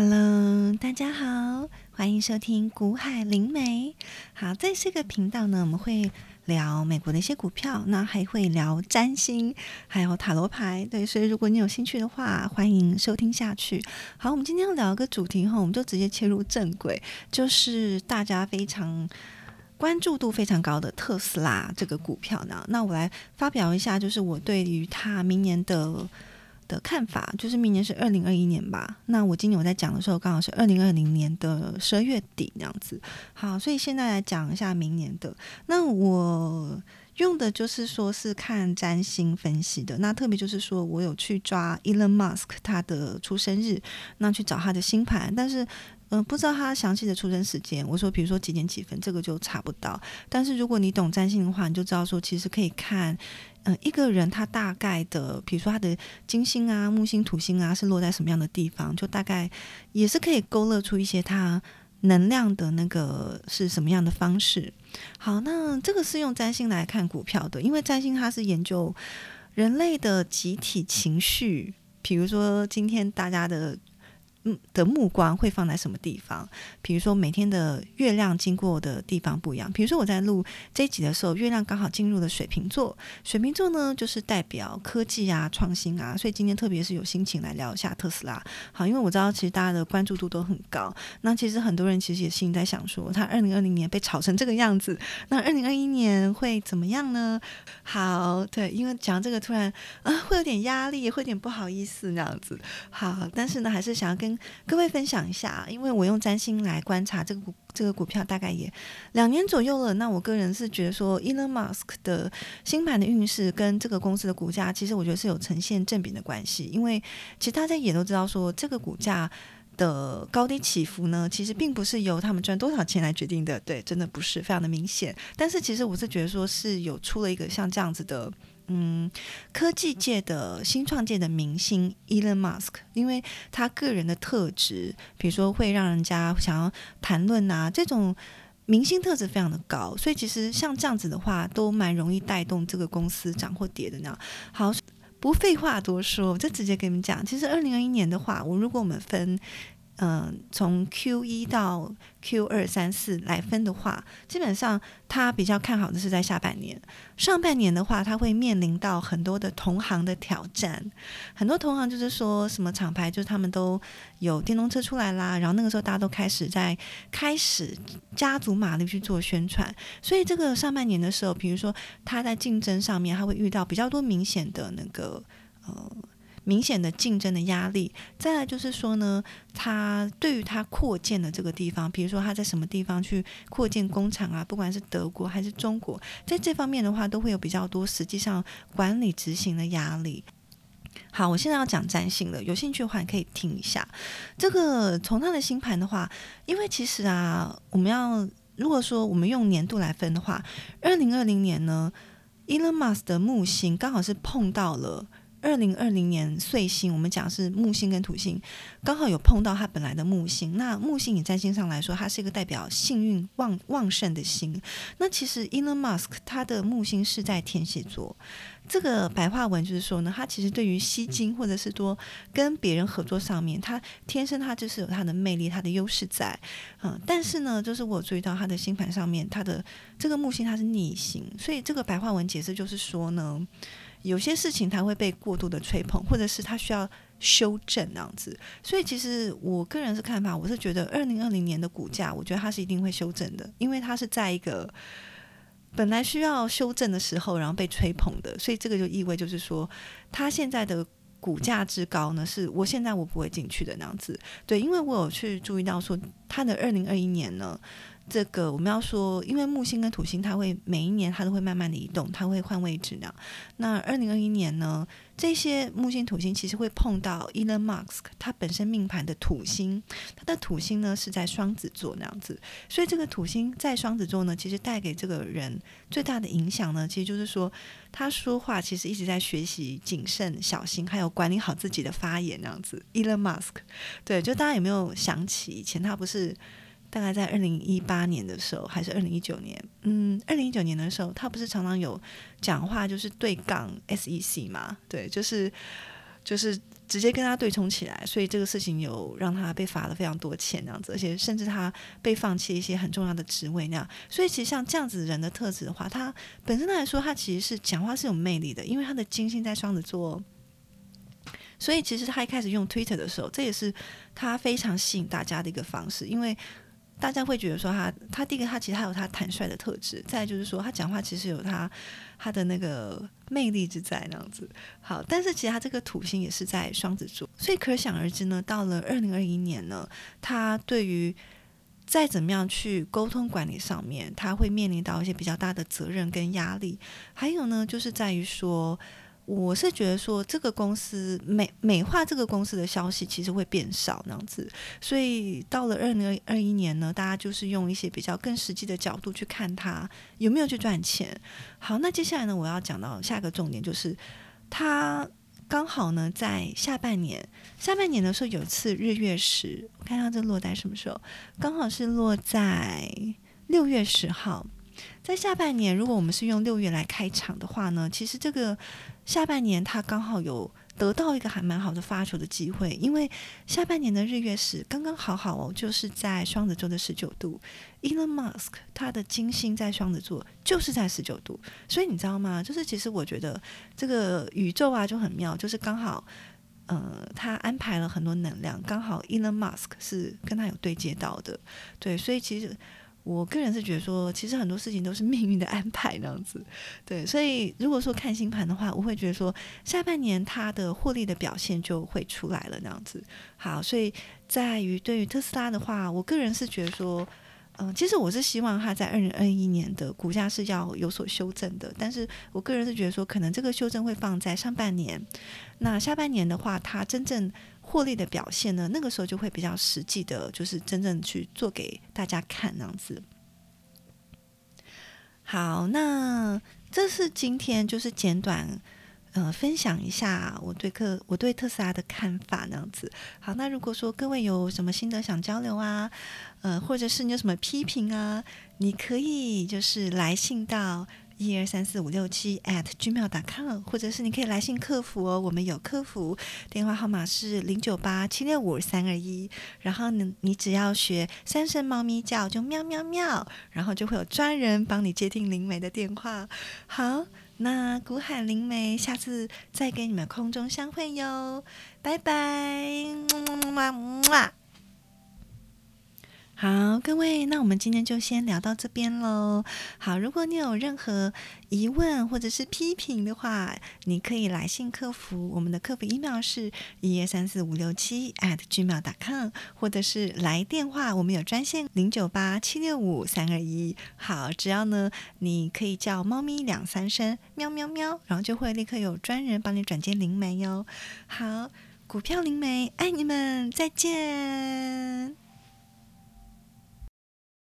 Hello，大家好，欢迎收听股海灵媒。好，在这个频道呢，我们会聊美国的一些股票，那还会聊占星，还有塔罗牌。对，所以如果你有兴趣的话，欢迎收听下去。好，我们今天要聊一个主题哈，我们就直接切入正轨，就是大家非常关注度非常高的特斯拉这个股票呢。那我来发表一下，就是我对于它明年的。的看法就是明年是二零二一年吧。那我今年我在讲的时候，刚好是二零二零年的十二月底那样子。好，所以现在来讲一下明年的。那我用的就是说是看占星分析的。那特别就是说我有去抓 Elon Musk 他的出生日，那去找他的星盘，但是。嗯，不知道他详细的出生时间。我说，比如说几点几分，这个就查不到。但是如果你懂占星的话，你就知道说，其实可以看，嗯，一个人他大概的，比如说他的金星啊、木星、土星啊，是落在什么样的地方，就大概也是可以勾勒出一些他能量的那个是什么样的方式。好，那这个是用占星来看股票的，因为占星它是研究人类的集体情绪，比如说今天大家的。的目光会放在什么地方？比如说每天的月亮经过的地方不一样。比如说我在录这一集的时候，月亮刚好进入了水瓶座。水瓶座呢，就是代表科技啊、创新啊。所以今天特别是有心情来聊一下特斯拉。好，因为我知道其实大家的关注度都很高。那其实很多人其实也心里在想说，他二零二零年被炒成这个样子，那二零二一年会怎么样呢？好，对，因为讲这个突然啊，会有点压力，会有点不好意思那样子。好，但是呢，还是想要跟各位分享一下，因为我用占星来观察这个股这个股票大概也两年左右了。那我个人是觉得说，Elon Musk 的星盘的运势跟这个公司的股价，其实我觉得是有呈现正比的关系。因为其实大家也都知道说，这个股价的高低起伏呢，其实并不是由他们赚多少钱来决定的。对，真的不是非常的明显。但是其实我是觉得说是有出了一个像这样子的。嗯，科技界的新创界的明星 Elon Musk，因为他个人的特质，比如说会让人家想要谈论啊，这种明星特质非常的高，所以其实像这样子的话，都蛮容易带动这个公司涨或跌的那。好，不废话多说，我就直接跟你们讲，其实二零二一年的话，我如果我们分。嗯，从 Q 一到 Q 二三四来分的话，基本上他比较看好的是在下半年。上半年的话，他会面临到很多的同行的挑战。很多同行就是说什么厂牌，就是他们都有电动车出来啦，然后那个时候大家都开始在开始加足马力去做宣传。所以这个上半年的时候，比如说他在竞争上面，他会遇到比较多明显的那个呃。明显的竞争的压力，再来就是说呢，他对于他扩建的这个地方，比如说他在什么地方去扩建工厂啊，不管是德国还是中国，在这方面的话，都会有比较多实际上管理执行的压力。好，我现在要讲占星了，有兴趣的话你可以听一下。这个从他的星盘的话，因为其实啊，我们要如果说我们用年度来分的话，二零二零年呢，Elon Musk 的木星刚好是碰到了。二零二零年岁星，我们讲是木星跟土星，刚好有碰到它本来的木星。那木星以占星上来说，它是一个代表幸运旺旺盛的星。那其实 Elon Musk 他的木星是在天蝎座，这个白话文就是说呢，他其实对于吸金或者是说跟别人合作上面，他天生他就是有他的魅力、他的优势在。嗯，但是呢，就是我注意到他的星盘上面，他的这个木星它是逆行，所以这个白话文解释就是说呢。有些事情它会被过度的吹捧，或者是它需要修正那样子。所以其实我个人是看法，我是觉得二零二零年的股价，我觉得它是一定会修正的，因为它是在一个本来需要修正的时候，然后被吹捧的。所以这个就意味就是说，它现在的股价之高呢，是我现在我不会进去的那样子。对，因为我有去注意到说，它的二零二一年呢。这个我们要说，因为木星跟土星，它会每一年它都会慢慢的移动，它会换位置呢。那二零二一年呢，这些木星土星其实会碰到 Elon Musk 他本身命盘的土星，他的土星呢是在双子座那样子，所以这个土星在双子座呢，其实带给这个人最大的影响呢，其实就是说他说话其实一直在学习谨慎小心，还有管理好自己的发言那样子。Elon Musk，对，就大家有没有想起以前他不是？大概在二零一八年的时候，还是二零一九年？嗯，二零一九年的时候，他不是常常有讲话，就是对杠 SEC 嘛？对，就是。就是直接跟他对冲起来，所以这个事情有让他被罚了非常多钱那样子，而且甚至他被放弃一些很重要的职位那样。所以其实像这样子人的特质的话，他本身来说，他其实是讲话是有魅力的，因为他的金星在双子座。所以其实他一开始用 Twitter 的时候，这也是他非常吸引大家的一个方式，因为大家会觉得说他，他第一个他其实他有他坦率的特质，再就是说他讲话其实有他他的那个魅力之在那样子。好，但是其实他这个土星也是在双子座，所以可想而知呢，到了二零二一年呢，他对于再怎么样去沟通管理上面，他会面临到一些比较大的责任跟压力。还有呢，就是在于说。我是觉得说，这个公司美美化这个公司的消息其实会变少那样子，所以到了二零二一年呢，大家就是用一些比较更实际的角度去看它有没有去赚钱。好，那接下来呢，我要讲到下一个重点，就是它刚好呢在下半年，下半年的时候有一次日月食，我看到这落在什么时候，刚好是落在六月十号。在下半年，如果我们是用六月来开场的话呢，其实这个下半年他刚好有得到一个还蛮好的发球的机会，因为下半年的日月食刚刚好好哦，就是在双子座的十九度，Elon Musk 他的金星在双子座就是在十九度，所以你知道吗？就是其实我觉得这个宇宙啊就很妙，就是刚好呃他安排了很多能量，刚好 Elon Musk 是跟他有对接到的，对，所以其实。我个人是觉得说，其实很多事情都是命运的安排那样子，对。所以如果说看星盘的话，我会觉得说，下半年它的获利的表现就会出来了那样子。好，所以在于对于特斯拉的话，我个人是觉得说，嗯，其实我是希望它在二零二一年的股价是要有所修正的，但是我个人是觉得说，可能这个修正会放在上半年，那下半年的话，它真正。获利的表现呢？那个时候就会比较实际的，就是真正去做给大家看那样子。好，那这是今天就是简短呃分享一下我对特我对特斯拉的看法那样子。好，那如果说各位有什么心得想交流啊，呃，或者是你有什么批评啊，你可以就是来信到。一二三四五六七 at gmail.com，或者是你可以来信客服哦，我们有客服电话号码是零九八七六五三二一，然后呢，你只要学三声猫咪叫就喵喵喵，然后就会有专人帮你接听灵媒的电话。好，那古海灵梅下次再给你们空中相会哟，拜拜，么么么么。好，各位，那我们今天就先聊到这边喽。好，如果你有任何疑问或者是批评的话，你可以来信客服，我们的客服 email 是一二三四五六七 at gmail.com，或者是来电话，我们有专线零九八七六五三二一。好，只要呢，你可以叫猫咪两三声，喵喵喵，然后就会立刻有专人帮你转接灵媒哟。好，股票灵媒，爱你们，再见。